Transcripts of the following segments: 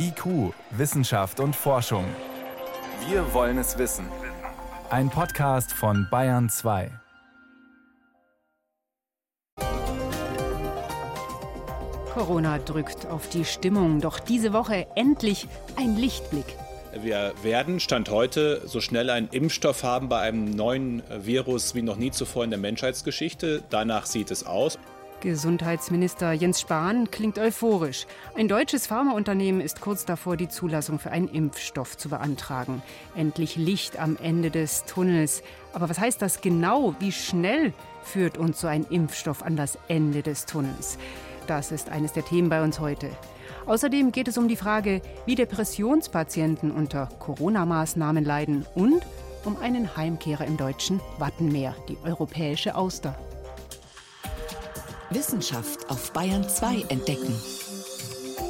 IQ, Wissenschaft und Forschung. Wir wollen es wissen. Ein Podcast von Bayern 2. Corona drückt auf die Stimmung, doch diese Woche endlich ein Lichtblick. Wir werden, Stand heute, so schnell einen Impfstoff haben bei einem neuen Virus wie noch nie zuvor in der Menschheitsgeschichte. Danach sieht es aus. Gesundheitsminister Jens Spahn klingt euphorisch. Ein deutsches Pharmaunternehmen ist kurz davor, die Zulassung für einen Impfstoff zu beantragen. Endlich Licht am Ende des Tunnels. Aber was heißt das genau? Wie schnell führt uns so ein Impfstoff an das Ende des Tunnels? Das ist eines der Themen bei uns heute. Außerdem geht es um die Frage, wie Depressionspatienten unter Corona-Maßnahmen leiden und um einen Heimkehrer im deutschen Wattenmeer, die europäische Auster. Wissenschaft auf Bayern 2 entdecken.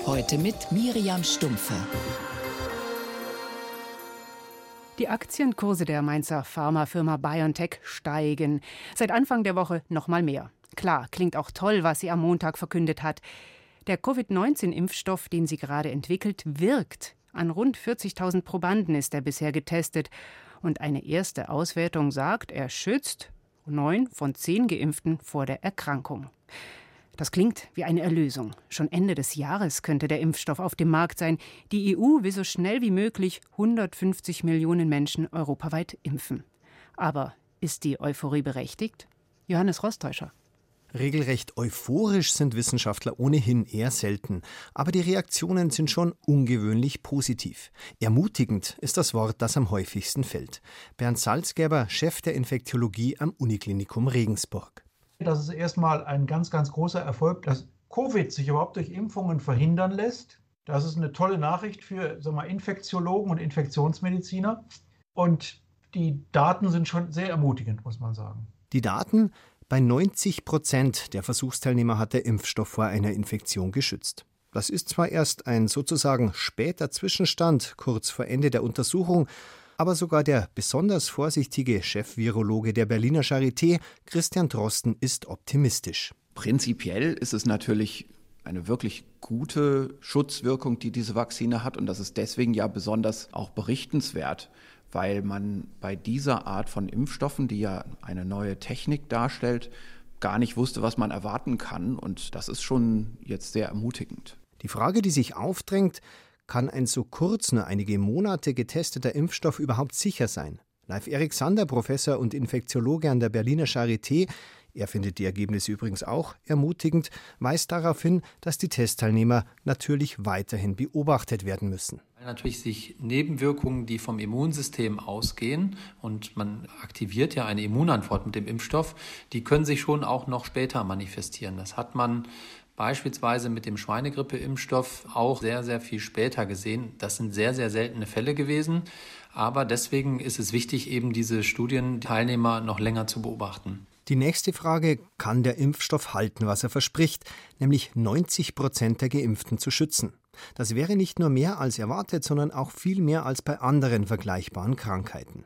Heute mit Miriam Stumpfe. Die Aktienkurse der Mainzer Pharmafirma BioNTech steigen. Seit Anfang der Woche noch mal mehr. Klar, klingt auch toll, was sie am Montag verkündet hat. Der Covid-19-Impfstoff, den sie gerade entwickelt, wirkt. An rund 40.000 Probanden ist er bisher getestet. Und eine erste Auswertung sagt, er schützt neun von zehn Geimpften vor der Erkrankung. Das klingt wie eine Erlösung. Schon Ende des Jahres könnte der Impfstoff auf dem Markt sein. Die EU will so schnell wie möglich 150 Millionen Menschen europaweit impfen. Aber ist die Euphorie berechtigt? Johannes Rostäuscher. Regelrecht euphorisch sind Wissenschaftler ohnehin eher selten, aber die Reaktionen sind schon ungewöhnlich positiv. Ermutigend ist das Wort, das am häufigsten fällt. Bernd Salzgeber, Chef der Infektiologie am Uniklinikum Regensburg. Das ist erstmal ein ganz, ganz großer Erfolg, dass Covid sich überhaupt durch Impfungen verhindern lässt. Das ist eine tolle Nachricht für sagen wir, Infektiologen und Infektionsmediziner. Und die Daten sind schon sehr ermutigend, muss man sagen. Die Daten? Bei 90 Prozent der Versuchsteilnehmer hat der Impfstoff vor einer Infektion geschützt. Das ist zwar erst ein sozusagen später Zwischenstand kurz vor Ende der Untersuchung, aber sogar der besonders vorsichtige Chefvirologe der Berliner Charité, Christian Drosten, ist optimistisch. Prinzipiell ist es natürlich eine wirklich gute Schutzwirkung, die diese Vakzine hat. Und das ist deswegen ja besonders auch berichtenswert, weil man bei dieser Art von Impfstoffen, die ja eine neue Technik darstellt, gar nicht wusste, was man erwarten kann. Und das ist schon jetzt sehr ermutigend. Die Frage, die sich aufdrängt, kann ein so kurz nur einige Monate getesteter Impfstoff überhaupt sicher sein? Live Erik Sander, Professor und Infektiologe an der Berliner Charité, er findet die Ergebnisse übrigens auch ermutigend, weist darauf hin, dass die Testteilnehmer natürlich weiterhin beobachtet werden müssen. Weil natürlich sich Nebenwirkungen, die vom Immunsystem ausgehen, und man aktiviert ja eine Immunantwort mit dem Impfstoff, die können sich schon auch noch später manifestieren. Das hat man beispielsweise mit dem Schweinegrippe-Impfstoff auch sehr, sehr viel später gesehen. Das sind sehr, sehr seltene Fälle gewesen. Aber deswegen ist es wichtig, eben diese Studienteilnehmer noch länger zu beobachten. Die nächste Frage, kann der Impfstoff halten, was er verspricht, nämlich 90 Prozent der Geimpften zu schützen? Das wäre nicht nur mehr als erwartet, sondern auch viel mehr als bei anderen vergleichbaren Krankheiten.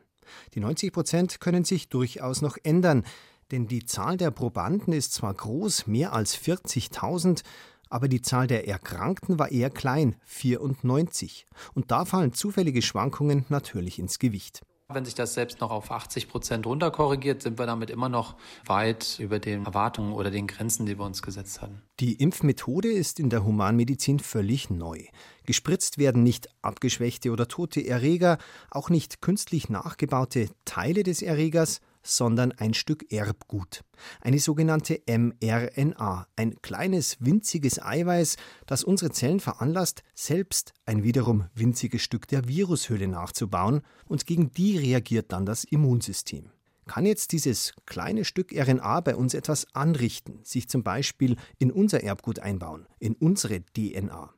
Die 90 Prozent können sich durchaus noch ändern, denn die Zahl der Probanden ist zwar groß, mehr als 40.000, aber die Zahl der Erkrankten war eher klein, 94. Und da fallen zufällige Schwankungen natürlich ins Gewicht. Wenn sich das selbst noch auf 80 Prozent runterkorrigiert, sind wir damit immer noch weit über den Erwartungen oder den Grenzen, die wir uns gesetzt hatten. Die Impfmethode ist in der Humanmedizin völlig neu. Gespritzt werden nicht abgeschwächte oder tote Erreger, auch nicht künstlich nachgebaute Teile des Erregers, sondern ein Stück Erbgut. Eine sogenannte mRNA, ein kleines winziges Eiweiß, das unsere Zellen veranlasst, selbst ein wiederum winziges Stück der Virushülle nachzubauen, und gegen die reagiert dann das Immunsystem. Kann jetzt dieses kleine Stück RNA bei uns etwas anrichten, sich zum Beispiel in unser Erbgut einbauen, in unsere DNA?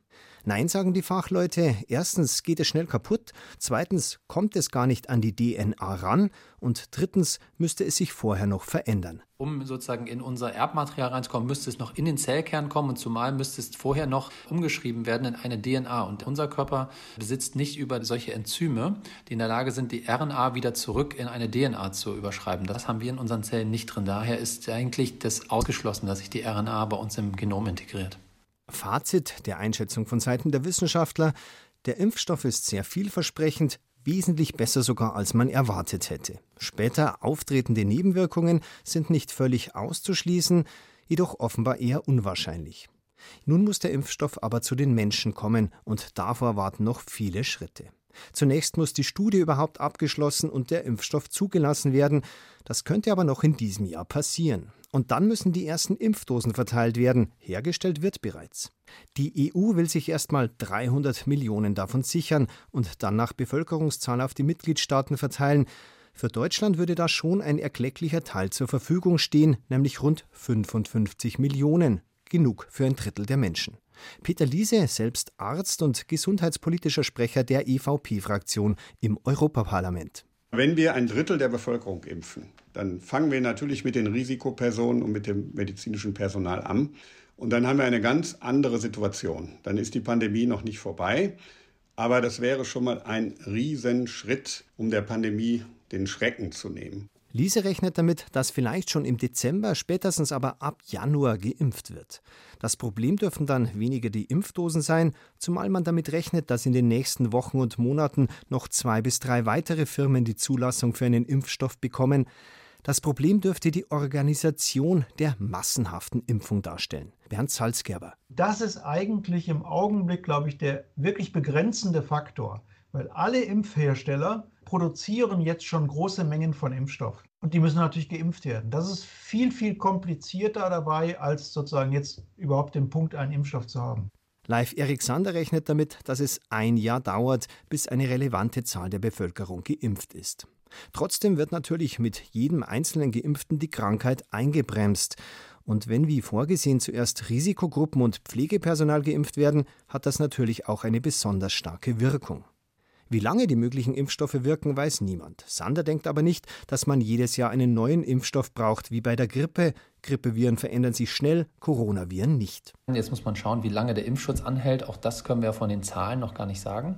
Nein, sagen die Fachleute. Erstens geht es schnell kaputt, zweitens kommt es gar nicht an die DNA ran und drittens müsste es sich vorher noch verändern. Um sozusagen in unser Erbmaterial reinzukommen, müsste es noch in den Zellkern kommen und zumal müsste es vorher noch umgeschrieben werden in eine DNA. Und unser Körper besitzt nicht über solche Enzyme, die in der Lage sind, die RNA wieder zurück in eine DNA zu überschreiben. Das haben wir in unseren Zellen nicht drin. Daher ist eigentlich das ausgeschlossen, dass sich die RNA bei uns im Genom integriert. Fazit der Einschätzung von Seiten der Wissenschaftler, der Impfstoff ist sehr vielversprechend, wesentlich besser sogar als man erwartet hätte. Später auftretende Nebenwirkungen sind nicht völlig auszuschließen, jedoch offenbar eher unwahrscheinlich. Nun muss der Impfstoff aber zu den Menschen kommen und davor warten noch viele Schritte. Zunächst muss die Studie überhaupt abgeschlossen und der Impfstoff zugelassen werden. Das könnte aber noch in diesem Jahr passieren. Und dann müssen die ersten Impfdosen verteilt werden. Hergestellt wird bereits. Die EU will sich erstmal 300 Millionen davon sichern und dann nach Bevölkerungszahl auf die Mitgliedstaaten verteilen. Für Deutschland würde da schon ein erklecklicher Teil zur Verfügung stehen, nämlich rund 55 Millionen. Genug für ein Drittel der Menschen. Peter Liese, selbst Arzt und gesundheitspolitischer Sprecher der EVP-Fraktion im Europaparlament. Wenn wir ein Drittel der Bevölkerung impfen, dann fangen wir natürlich mit den Risikopersonen und mit dem medizinischen Personal an. Und dann haben wir eine ganz andere Situation. Dann ist die Pandemie noch nicht vorbei. Aber das wäre schon mal ein Riesenschritt, um der Pandemie den Schrecken zu nehmen. Liese rechnet damit, dass vielleicht schon im Dezember, spätestens aber ab Januar geimpft wird. Das Problem dürfen dann weniger die Impfdosen sein, zumal man damit rechnet, dass in den nächsten Wochen und Monaten noch zwei bis drei weitere Firmen die Zulassung für einen Impfstoff bekommen. Das Problem dürfte die Organisation der massenhaften Impfung darstellen. Bernd Salzgerber. Das ist eigentlich im Augenblick, glaube ich, der wirklich begrenzende Faktor, weil alle Impfhersteller produzieren jetzt schon große Mengen von Impfstoff. Und die müssen natürlich geimpft werden. Das ist viel, viel komplizierter dabei, als sozusagen jetzt überhaupt den Punkt, einen Impfstoff zu haben. Live Erik Sander rechnet damit, dass es ein Jahr dauert, bis eine relevante Zahl der Bevölkerung geimpft ist. Trotzdem wird natürlich mit jedem einzelnen Geimpften die Krankheit eingebremst. Und wenn wie vorgesehen zuerst Risikogruppen und Pflegepersonal geimpft werden, hat das natürlich auch eine besonders starke Wirkung. Wie lange die möglichen Impfstoffe wirken, weiß niemand. Sander denkt aber nicht, dass man jedes Jahr einen neuen Impfstoff braucht, wie bei der Grippe. Grippeviren verändern sich schnell, Coronaviren nicht. Jetzt muss man schauen, wie lange der Impfschutz anhält. Auch das können wir von den Zahlen noch gar nicht sagen.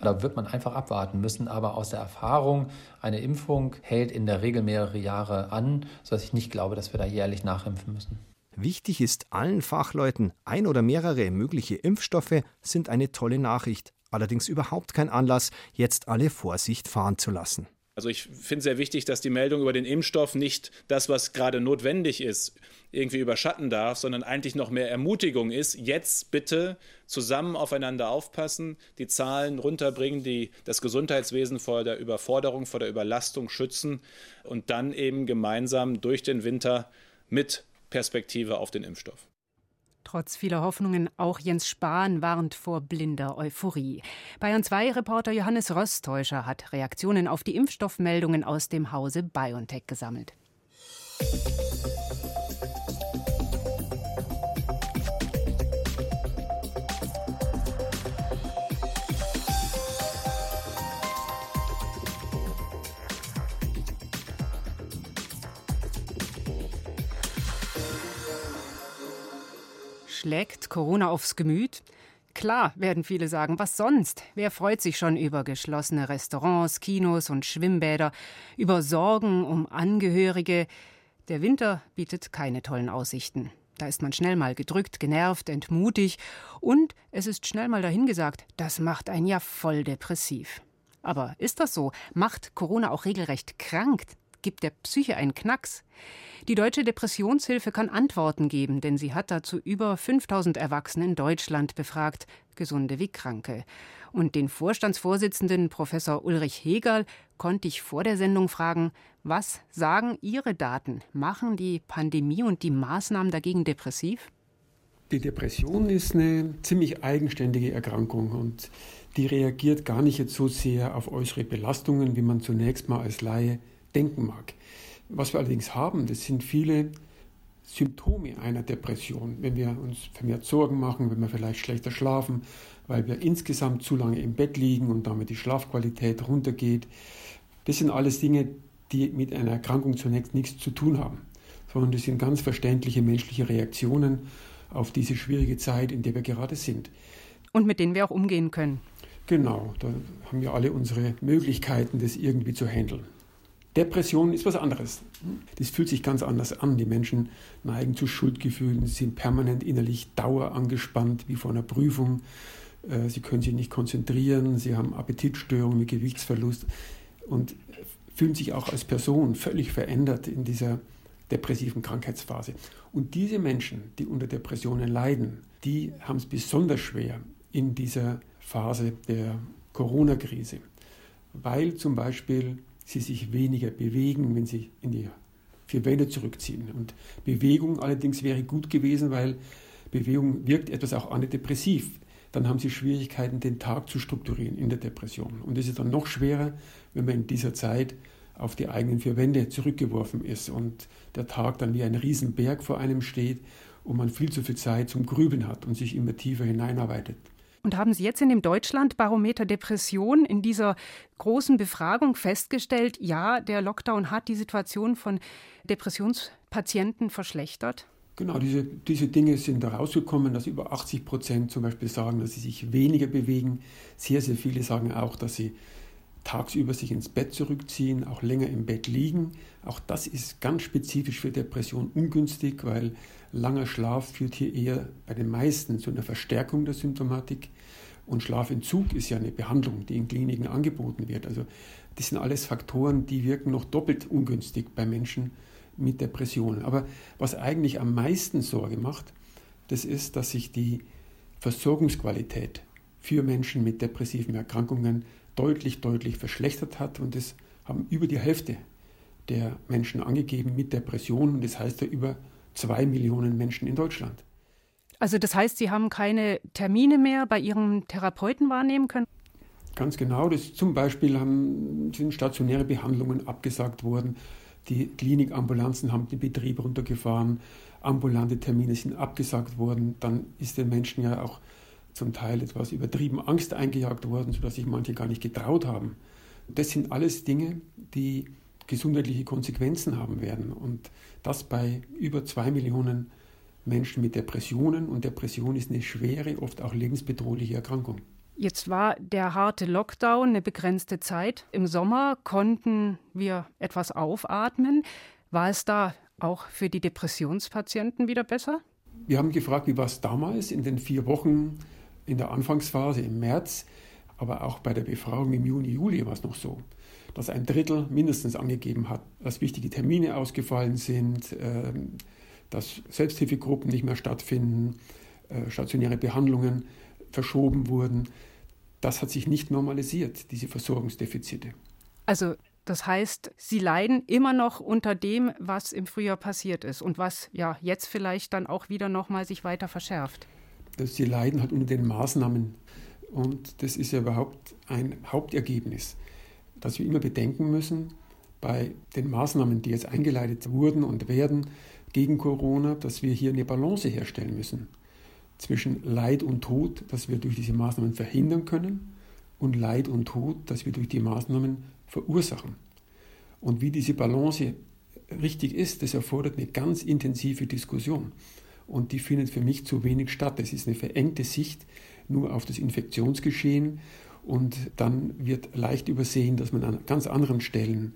Da wird man einfach abwarten müssen. Aber aus der Erfahrung, eine Impfung hält in der Regel mehrere Jahre an, sodass ich nicht glaube, dass wir da jährlich nachimpfen müssen. Wichtig ist allen Fachleuten, ein oder mehrere mögliche Impfstoffe sind eine tolle Nachricht allerdings überhaupt kein Anlass, jetzt alle Vorsicht fahren zu lassen. Also ich finde sehr wichtig, dass die Meldung über den Impfstoff nicht das, was gerade notwendig ist, irgendwie überschatten darf, sondern eigentlich noch mehr Ermutigung ist. Jetzt bitte zusammen aufeinander aufpassen, die Zahlen runterbringen, die das Gesundheitswesen vor der Überforderung, vor der Überlastung schützen und dann eben gemeinsam durch den Winter mit Perspektive auf den Impfstoff. Trotz vieler Hoffnungen, auch Jens Spahn warnt vor blinder Euphorie. Bayern 2 Reporter Johannes Rösttäuscher hat Reaktionen auf die Impfstoffmeldungen aus dem Hause BioNTech gesammelt. Schlägt Corona aufs Gemüt? Klar, werden viele sagen, was sonst? Wer freut sich schon über geschlossene Restaurants, Kinos und Schwimmbäder, über Sorgen um Angehörige? Der Winter bietet keine tollen Aussichten. Da ist man schnell mal gedrückt, genervt, entmutigt und es ist schnell mal dahingesagt, das macht einen ja voll depressiv. Aber ist das so? Macht Corona auch regelrecht krank? Gibt der Psyche einen Knacks? Die Deutsche Depressionshilfe kann Antworten geben, denn sie hat dazu über 5000 Erwachsene in Deutschland befragt, gesunde wie kranke. Und den Vorstandsvorsitzenden Professor Ulrich Hegel konnte ich vor der Sendung fragen, was sagen Ihre Daten? Machen die Pandemie und die Maßnahmen dagegen depressiv? Die Depression ist eine ziemlich eigenständige Erkrankung und die reagiert gar nicht jetzt so sehr auf äußere Belastungen, wie man zunächst mal als Laie denken mag. Was wir allerdings haben, das sind viele Symptome einer Depression. Wenn wir uns vermehrt Sorgen machen, wenn wir vielleicht schlechter schlafen, weil wir insgesamt zu lange im Bett liegen und damit die Schlafqualität runtergeht. Das sind alles Dinge, die mit einer Erkrankung zunächst nichts zu tun haben, sondern das sind ganz verständliche menschliche Reaktionen auf diese schwierige Zeit, in der wir gerade sind. Und mit denen wir auch umgehen können. Genau, da haben wir alle unsere Möglichkeiten, das irgendwie zu handeln. Depression ist was anderes. Das fühlt sich ganz anders an. Die Menschen neigen zu Schuldgefühlen, sind permanent innerlich dauerangespannt, wie vor einer Prüfung. Äh, sie können sich nicht konzentrieren, sie haben Appetitstörungen mit Gewichtsverlust und fühlen sich auch als Person völlig verändert in dieser depressiven Krankheitsphase. Und diese Menschen, die unter Depressionen leiden, die haben es besonders schwer in dieser Phase der Corona-Krise, weil zum Beispiel sie sich weniger bewegen, wenn sie in die vier Wände zurückziehen. Und Bewegung allerdings wäre gut gewesen, weil Bewegung wirkt etwas auch antidepressiv. Dann haben sie Schwierigkeiten, den Tag zu strukturieren in der Depression. Und es ist dann noch schwerer, wenn man in dieser Zeit auf die eigenen vier Wände zurückgeworfen ist und der Tag dann wie ein Riesenberg vor einem steht und man viel zu viel Zeit zum Grübeln hat und sich immer tiefer hineinarbeitet. Und haben Sie jetzt in dem Deutschland-Barometer Depression in dieser großen Befragung festgestellt, ja, der Lockdown hat die Situation von Depressionspatienten verschlechtert? Genau, diese, diese Dinge sind da rausgekommen, dass über 80 Prozent zum Beispiel sagen, dass sie sich weniger bewegen. Sehr, sehr viele sagen auch, dass sie tagsüber sich ins Bett zurückziehen, auch länger im Bett liegen. Auch das ist ganz spezifisch für Depression ungünstig, weil langer Schlaf führt hier eher bei den meisten zu einer Verstärkung der Symptomatik. Und Schlafentzug ist ja eine Behandlung, die in Kliniken angeboten wird. Also das sind alles Faktoren, die wirken noch doppelt ungünstig bei Menschen mit Depressionen. Aber was eigentlich am meisten Sorge macht, das ist, dass sich die Versorgungsqualität für Menschen mit depressiven Erkrankungen deutlich, deutlich verschlechtert hat. Und das haben über die Hälfte der Menschen angegeben mit Depressionen. Das heißt ja über zwei Millionen Menschen in Deutschland. Also das heißt, Sie haben keine Termine mehr bei Ihrem Therapeuten wahrnehmen können? Ganz genau. Das zum Beispiel haben, sind stationäre Behandlungen abgesagt worden. Die Klinikambulanzen haben den Betrieb runtergefahren. Ambulante Termine sind abgesagt worden. Dann ist den Menschen ja auch zum Teil etwas übertrieben Angst eingejagt worden, sodass sich manche gar nicht getraut haben. Das sind alles Dinge, die gesundheitliche Konsequenzen haben werden. Und das bei über zwei Millionen Menschen. Mit Depressionen und Depression ist eine schwere, oft auch lebensbedrohliche Erkrankung. Jetzt war der harte Lockdown eine begrenzte Zeit. Im Sommer konnten wir etwas aufatmen. War es da auch für die Depressionspatienten wieder besser? Wir haben gefragt, wie war es damals in den vier Wochen in der Anfangsphase im März, aber auch bei der Befragung im Juni, Juli war es noch so, dass ein Drittel mindestens angegeben hat, dass wichtige Termine ausgefallen sind, ähm, dass Selbsthilfegruppen nicht mehr stattfinden, äh, stationäre Behandlungen verschoben wurden. Das hat sich nicht normalisiert, diese Versorgungsdefizite. Also das heißt, Sie leiden immer noch unter dem, was im Frühjahr passiert ist und was ja jetzt vielleicht dann auch wieder noch mal sich weiter verschärft. Sie leiden halt unter den Maßnahmen und das ist ja überhaupt ein Hauptergebnis, dass wir immer bedenken müssen, bei den Maßnahmen, die jetzt eingeleitet wurden und werden, gegen Corona, dass wir hier eine Balance herstellen müssen zwischen Leid und Tod, das wir durch diese Maßnahmen verhindern können, und Leid und Tod, das wir durch die Maßnahmen verursachen. Und wie diese Balance richtig ist, das erfordert eine ganz intensive Diskussion. Und die findet für mich zu wenig statt. Es ist eine verengte Sicht nur auf das Infektionsgeschehen und dann wird leicht übersehen, dass man an ganz anderen Stellen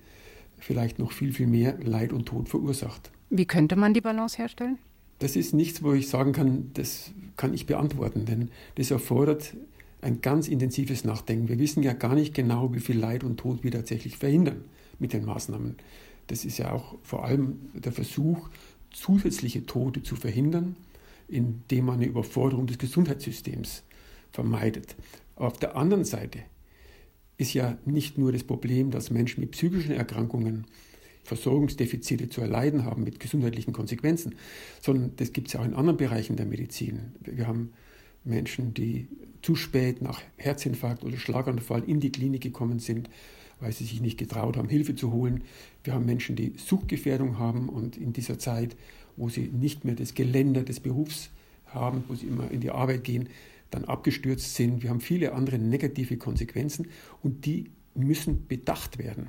vielleicht noch viel, viel mehr Leid und Tod verursacht. Wie könnte man die Balance herstellen? Das ist nichts, wo ich sagen kann, das kann ich beantworten, denn das erfordert ein ganz intensives Nachdenken. Wir wissen ja gar nicht genau, wie viel Leid und Tod wir tatsächlich verhindern mit den Maßnahmen. Das ist ja auch vor allem der Versuch, zusätzliche Tote zu verhindern, indem man eine Überforderung des Gesundheitssystems vermeidet. Auf der anderen Seite ist ja nicht nur das Problem, dass Menschen mit psychischen Erkrankungen Versorgungsdefizite zu erleiden haben mit gesundheitlichen Konsequenzen, sondern das gibt es ja auch in anderen Bereichen der Medizin. Wir haben Menschen, die zu spät nach Herzinfarkt oder Schlaganfall in die Klinik gekommen sind, weil sie sich nicht getraut haben, Hilfe zu holen. Wir haben Menschen, die Suchtgefährdung haben und in dieser Zeit, wo sie nicht mehr das Geländer des Berufs haben, wo sie immer in die Arbeit gehen, dann abgestürzt sind. Wir haben viele andere negative Konsequenzen und die müssen bedacht werden.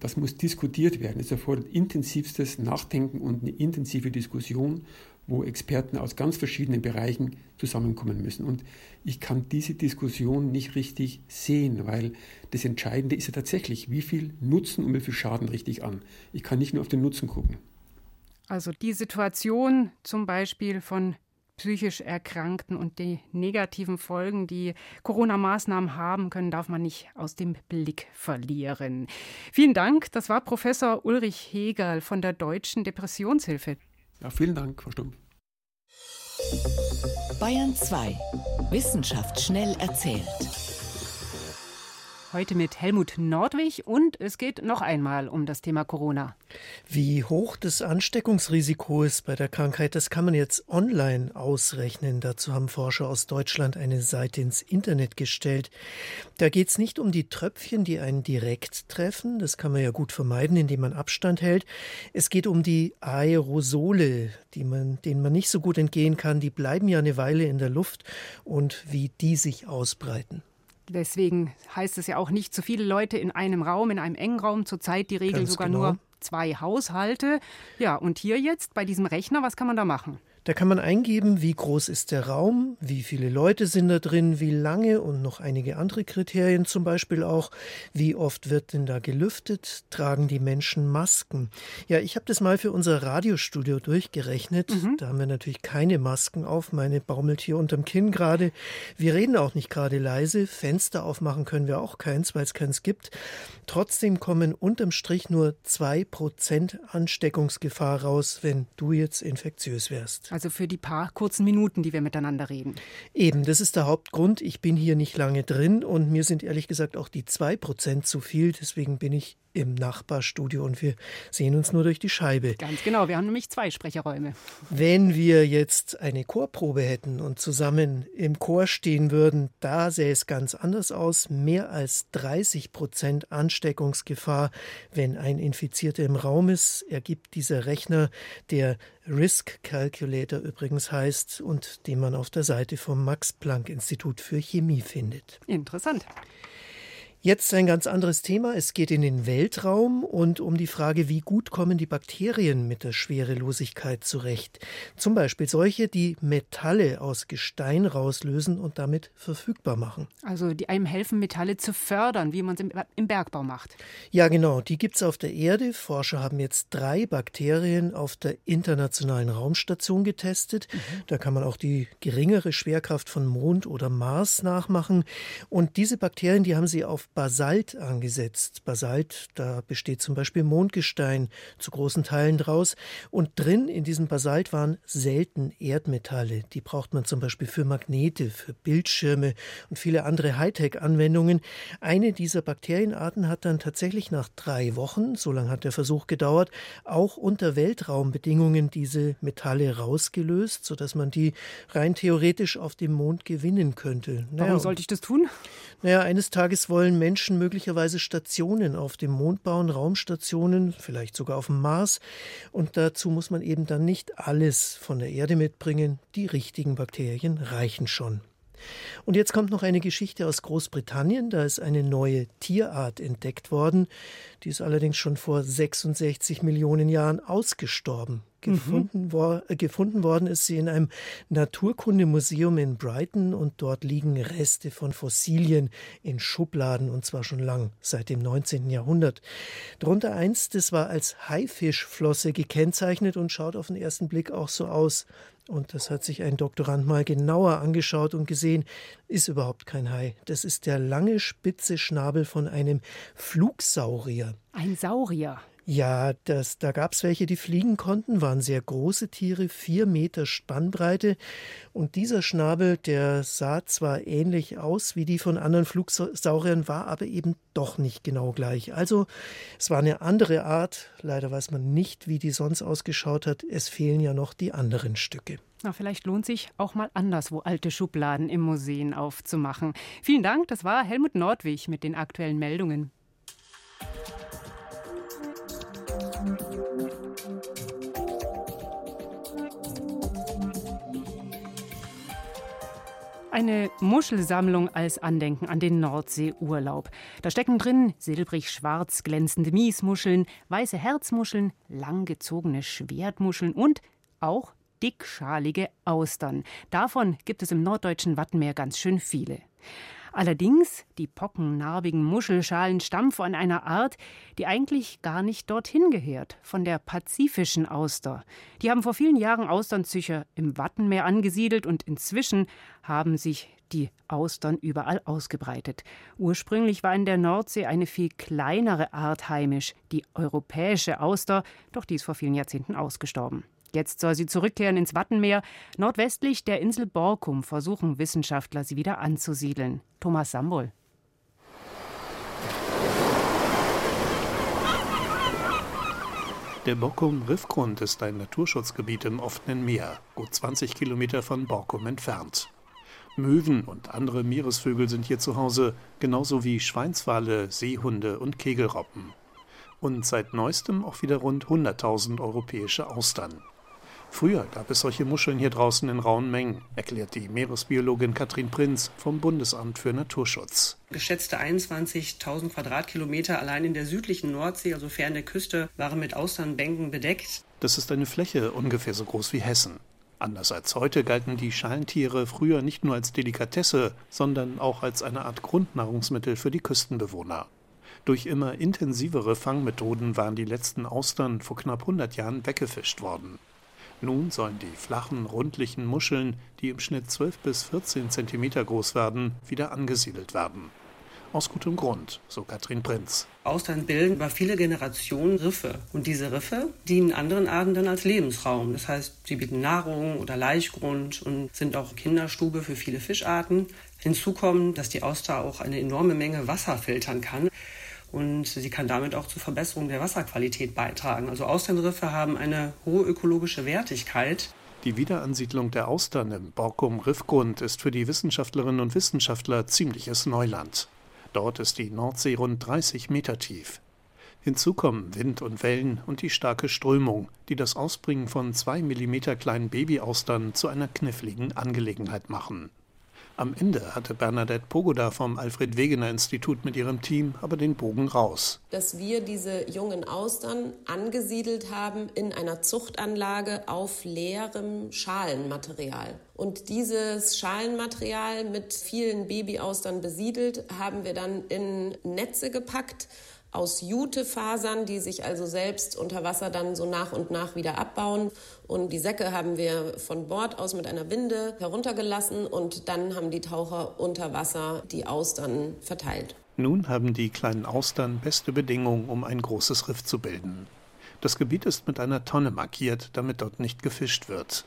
Das muss diskutiert werden. Es erfordert intensivstes Nachdenken und eine intensive Diskussion wo Experten aus ganz verschiedenen Bereichen zusammenkommen müssen. Und ich kann diese Diskussion nicht richtig sehen, weil das Entscheidende ist ja tatsächlich, wie viel Nutzen und wie viel Schaden richtig an. Ich kann nicht nur auf den Nutzen gucken. Also die Situation zum Beispiel von psychisch Erkrankten und die negativen Folgen, die Corona-Maßnahmen haben können, darf man nicht aus dem Blick verlieren. Vielen Dank. Das war Professor Ulrich Hegel von der Deutschen Depressionshilfe. Ja, vielen Dank, Frau Stumpf. Bayern 2. Wissenschaft schnell erzählt. Heute mit Helmut Nordwig und es geht noch einmal um das Thema Corona. Wie hoch das Ansteckungsrisiko ist bei der Krankheit, das kann man jetzt online ausrechnen. Dazu haben Forscher aus Deutschland eine Seite ins Internet gestellt. Da geht es nicht um die Tröpfchen, die einen direkt treffen. Das kann man ja gut vermeiden, indem man Abstand hält. Es geht um die Aerosole, die man, denen man nicht so gut entgehen kann. Die bleiben ja eine Weile in der Luft und wie die sich ausbreiten. Deswegen heißt es ja auch nicht zu viele Leute in einem Raum, in einem engen Raum. Zurzeit die Regel Ganz sogar genau. nur zwei Haushalte. Ja, und hier jetzt bei diesem Rechner, was kann man da machen? Da kann man eingeben, wie groß ist der Raum, wie viele Leute sind da drin, wie lange und noch einige andere Kriterien, zum Beispiel auch, wie oft wird denn da gelüftet, tragen die Menschen Masken. Ja, ich habe das mal für unser Radiostudio durchgerechnet. Mhm. Da haben wir natürlich keine Masken auf. Meine baumelt hier unterm Kinn gerade. Wir reden auch nicht gerade leise. Fenster aufmachen können wir auch keins, weil es keins gibt. Trotzdem kommen unterm Strich nur zwei Prozent Ansteckungsgefahr raus, wenn du jetzt infektiös wärst. Also für die paar kurzen Minuten, die wir miteinander reden. Eben, das ist der Hauptgrund. Ich bin hier nicht lange drin und mir sind ehrlich gesagt auch die zwei Prozent zu viel. Deswegen bin ich im Nachbarstudio und wir sehen uns nur durch die Scheibe. Ganz genau, wir haben nämlich zwei Sprecherräume. Wenn wir jetzt eine Chorprobe hätten und zusammen im Chor stehen würden, da sähe es ganz anders aus. Mehr als 30 Prozent Ansteckungsgefahr, wenn ein Infizierter im Raum ist, ergibt dieser Rechner, der Risk Calculator übrigens heißt und den man auf der Seite vom Max Planck Institut für Chemie findet. Interessant. Jetzt ein ganz anderes Thema. Es geht in den Weltraum und um die Frage, wie gut kommen die Bakterien mit der Schwerelosigkeit zurecht. Zum Beispiel solche, die Metalle aus Gestein rauslösen und damit verfügbar machen. Also die einem helfen, Metalle zu fördern, wie man es im, Bergbau macht. Ja, genau. Die gibt es auf der Erde. Forscher haben jetzt drei Bakterien auf der Internationalen Raumstation getestet. Mhm. Da kann man auch die geringere Schwerkraft von Mond oder Mars nachmachen. Und diese Bakterien, die haben sie auf Basalt angesetzt. Basalt, da besteht zum Beispiel Mondgestein zu großen Teilen draus. Und drin in diesem Basalt waren selten Erdmetalle. Die braucht man zum Beispiel für Magnete, für Bildschirme und viele andere Hightech-Anwendungen. Eine dieser Bakterienarten hat dann tatsächlich nach drei Wochen, so lange hat der Versuch gedauert, auch unter Weltraumbedingungen diese Metalle rausgelöst, sodass man die rein theoretisch auf dem Mond gewinnen könnte. Naja, Warum sollte ich das tun? Naja, eines Tages wollen Menschen möglicherweise Stationen auf dem Mond bauen, Raumstationen, vielleicht sogar auf dem Mars. Und dazu muss man eben dann nicht alles von der Erde mitbringen. Die richtigen Bakterien reichen schon. Und jetzt kommt noch eine Geschichte aus Großbritannien. Da ist eine neue Tierart entdeckt worden. Die ist allerdings schon vor 66 Millionen Jahren ausgestorben. Gefunden, mhm. wo, äh, gefunden worden ist sie in einem Naturkundemuseum in Brighton und dort liegen Reste von Fossilien in Schubladen und zwar schon lang, seit dem 19. Jahrhundert. Darunter eins, das war als Haifischflosse gekennzeichnet und schaut auf den ersten Blick auch so aus. Und das hat sich ein Doktorand mal genauer angeschaut und gesehen, ist überhaupt kein Hai. Das ist der lange spitze Schnabel von einem Flugsaurier. Ein Saurier. Ja, das, da gab es welche, die fliegen konnten, waren sehr große Tiere, vier Meter Spannbreite. Und dieser Schnabel, der sah zwar ähnlich aus wie die von anderen Flugsauriern, war aber eben doch nicht genau gleich. Also es war eine andere Art. Leider weiß man nicht, wie die sonst ausgeschaut hat. Es fehlen ja noch die anderen Stücke. Na, vielleicht lohnt sich auch mal anderswo alte Schubladen im Museum aufzumachen. Vielen Dank, das war Helmut Nordwig mit den aktuellen Meldungen. Eine Muschelsammlung als Andenken an den Nordseeurlaub. Da stecken drin silbrig-schwarz glänzende Miesmuscheln, weiße Herzmuscheln, langgezogene Schwertmuscheln und auch dickschalige Austern. Davon gibt es im norddeutschen Wattenmeer ganz schön viele. Allerdings, die pockennarbigen Muschelschalen stammen von einer Art, die eigentlich gar nicht dorthin gehört, von der pazifischen Auster. Die haben vor vielen Jahren Austernzücher im Wattenmeer angesiedelt und inzwischen haben sich die Austern überall ausgebreitet. Ursprünglich war in der Nordsee eine viel kleinere Art heimisch, die europäische Auster, doch die ist vor vielen Jahrzehnten ausgestorben. Jetzt soll sie zurückkehren ins Wattenmeer. Nordwestlich der Insel Borkum versuchen Wissenschaftler, sie wieder anzusiedeln. Thomas Sambol. Der Borkum-Riffgrund ist ein Naturschutzgebiet im offenen Meer, gut 20 Kilometer von Borkum entfernt. Möwen und andere Meeresvögel sind hier zu Hause, genauso wie Schweinswale, Seehunde und Kegelroppen. Und seit neuestem auch wieder rund 100.000 europäische Austern. Früher gab es solche Muscheln hier draußen in rauen Mengen, erklärt die Meeresbiologin Katrin Prinz vom Bundesamt für Naturschutz. Geschätzte 21.000 Quadratkilometer allein in der südlichen Nordsee, also fern der Küste, waren mit Austernbänken bedeckt. Das ist eine Fläche ungefähr so groß wie Hessen. Anders als heute galten die Schalentiere früher nicht nur als Delikatesse, sondern auch als eine Art Grundnahrungsmittel für die Küstenbewohner. Durch immer intensivere Fangmethoden waren die letzten Austern vor knapp 100 Jahren weggefischt worden. Nun sollen die flachen, rundlichen Muscheln, die im Schnitt 12 bis 14 Zentimeter groß werden, wieder angesiedelt werden. Aus gutem Grund, so Katrin Prinz. Austern bilden über viele Generationen Riffe. Und diese Riffe dienen anderen Arten dann als Lebensraum. Das heißt, sie bieten Nahrung oder Laichgrund und sind auch Kinderstube für viele Fischarten. Hinzu kommt, dass die Auster auch eine enorme Menge Wasser filtern kann und sie kann damit auch zur Verbesserung der Wasserqualität beitragen. Also Austernriffe haben eine hohe ökologische Wertigkeit. Die Wiederansiedlung der Austern im Borkum-Riffgrund ist für die Wissenschaftlerinnen und Wissenschaftler ziemliches Neuland. Dort ist die Nordsee rund 30 Meter tief. Hinzu kommen Wind und Wellen und die starke Strömung, die das Ausbringen von zwei Millimeter kleinen Babyaustern zu einer kniffligen Angelegenheit machen. Am Ende hatte Bernadette Pogoda vom Alfred Wegener Institut mit ihrem Team aber den Bogen raus. Dass wir diese jungen Austern angesiedelt haben in einer Zuchtanlage auf leerem Schalenmaterial. Und dieses Schalenmaterial mit vielen Babyaustern besiedelt haben wir dann in Netze gepackt aus Jutefasern, die sich also selbst unter Wasser dann so nach und nach wieder abbauen. Und die Säcke haben wir von Bord aus mit einer Winde heruntergelassen und dann haben die Taucher unter Wasser die Austern verteilt. Nun haben die kleinen Austern beste Bedingungen, um ein großes Riff zu bilden. Das Gebiet ist mit einer Tonne markiert, damit dort nicht gefischt wird.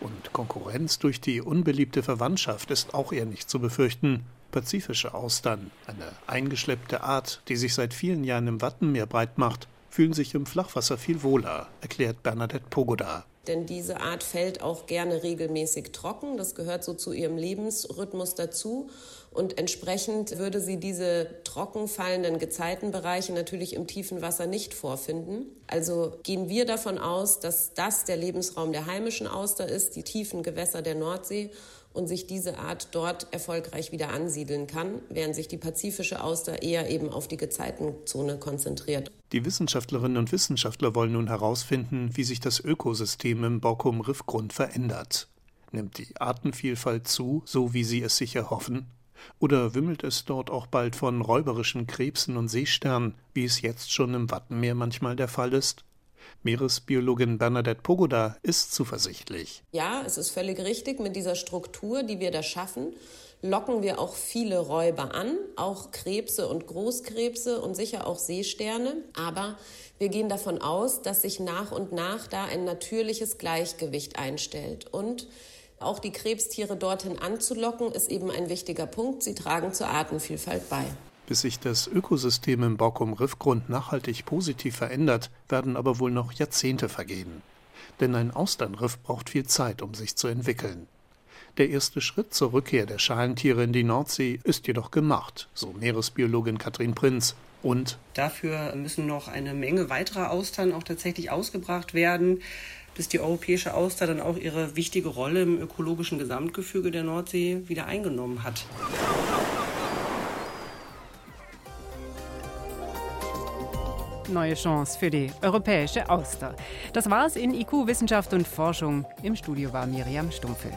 Und Konkurrenz durch die unbeliebte Verwandtschaft ist auch eher nicht zu befürchten pazifische Austern, eine eingeschleppte Art, die sich seit vielen Jahren im Wattenmeer breit macht, fühlen sich im Flachwasser viel wohler, erklärt Bernadette Pogoda. Denn diese Art fällt auch gerne regelmäßig trocken. Das gehört so zu ihrem Lebensrhythmus dazu. Und entsprechend würde sie diese trocken fallenden Gezeitenbereiche natürlich im tiefen Wasser nicht vorfinden. Also gehen wir davon aus, dass das der Lebensraum der heimischen Auster ist, die tiefen Gewässer der Nordsee und sich diese Art dort erfolgreich wieder ansiedeln kann, während sich die pazifische Auster eher eben auf die Gezeitenzone konzentriert. Die Wissenschaftlerinnen und Wissenschaftler wollen nun herausfinden, wie sich das Ökosystem im Borkum-Riffgrund verändert. Nimmt die Artenvielfalt zu, so wie sie es sich erhoffen? Oder wimmelt es dort auch bald von räuberischen Krebsen und Seesternen, wie es jetzt schon im Wattenmeer manchmal der Fall ist? Meeresbiologin Bernadette Pogoda ist zuversichtlich. Ja, es ist völlig richtig. Mit dieser Struktur, die wir da schaffen, locken wir auch viele Räuber an, auch Krebse und Großkrebse und sicher auch Seesterne. Aber wir gehen davon aus, dass sich nach und nach da ein natürliches Gleichgewicht einstellt. Und auch die Krebstiere dorthin anzulocken, ist eben ein wichtiger Punkt. Sie tragen zur Artenvielfalt bei. Bis sich das Ökosystem im Borkum-Riffgrund nachhaltig positiv verändert, werden aber wohl noch Jahrzehnte vergehen. Denn ein Austernriff braucht viel Zeit, um sich zu entwickeln. Der erste Schritt zur Rückkehr der Schalentiere in die Nordsee ist jedoch gemacht, so Meeresbiologin Katrin Prinz. Und dafür müssen noch eine Menge weiterer Austern auch tatsächlich ausgebracht werden, bis die europäische Auster dann auch ihre wichtige Rolle im ökologischen Gesamtgefüge der Nordsee wieder eingenommen hat. Neue Chance für die europäische Auster. Das war's in IQ Wissenschaft und Forschung. Im Studio war Miriam Stumpfe.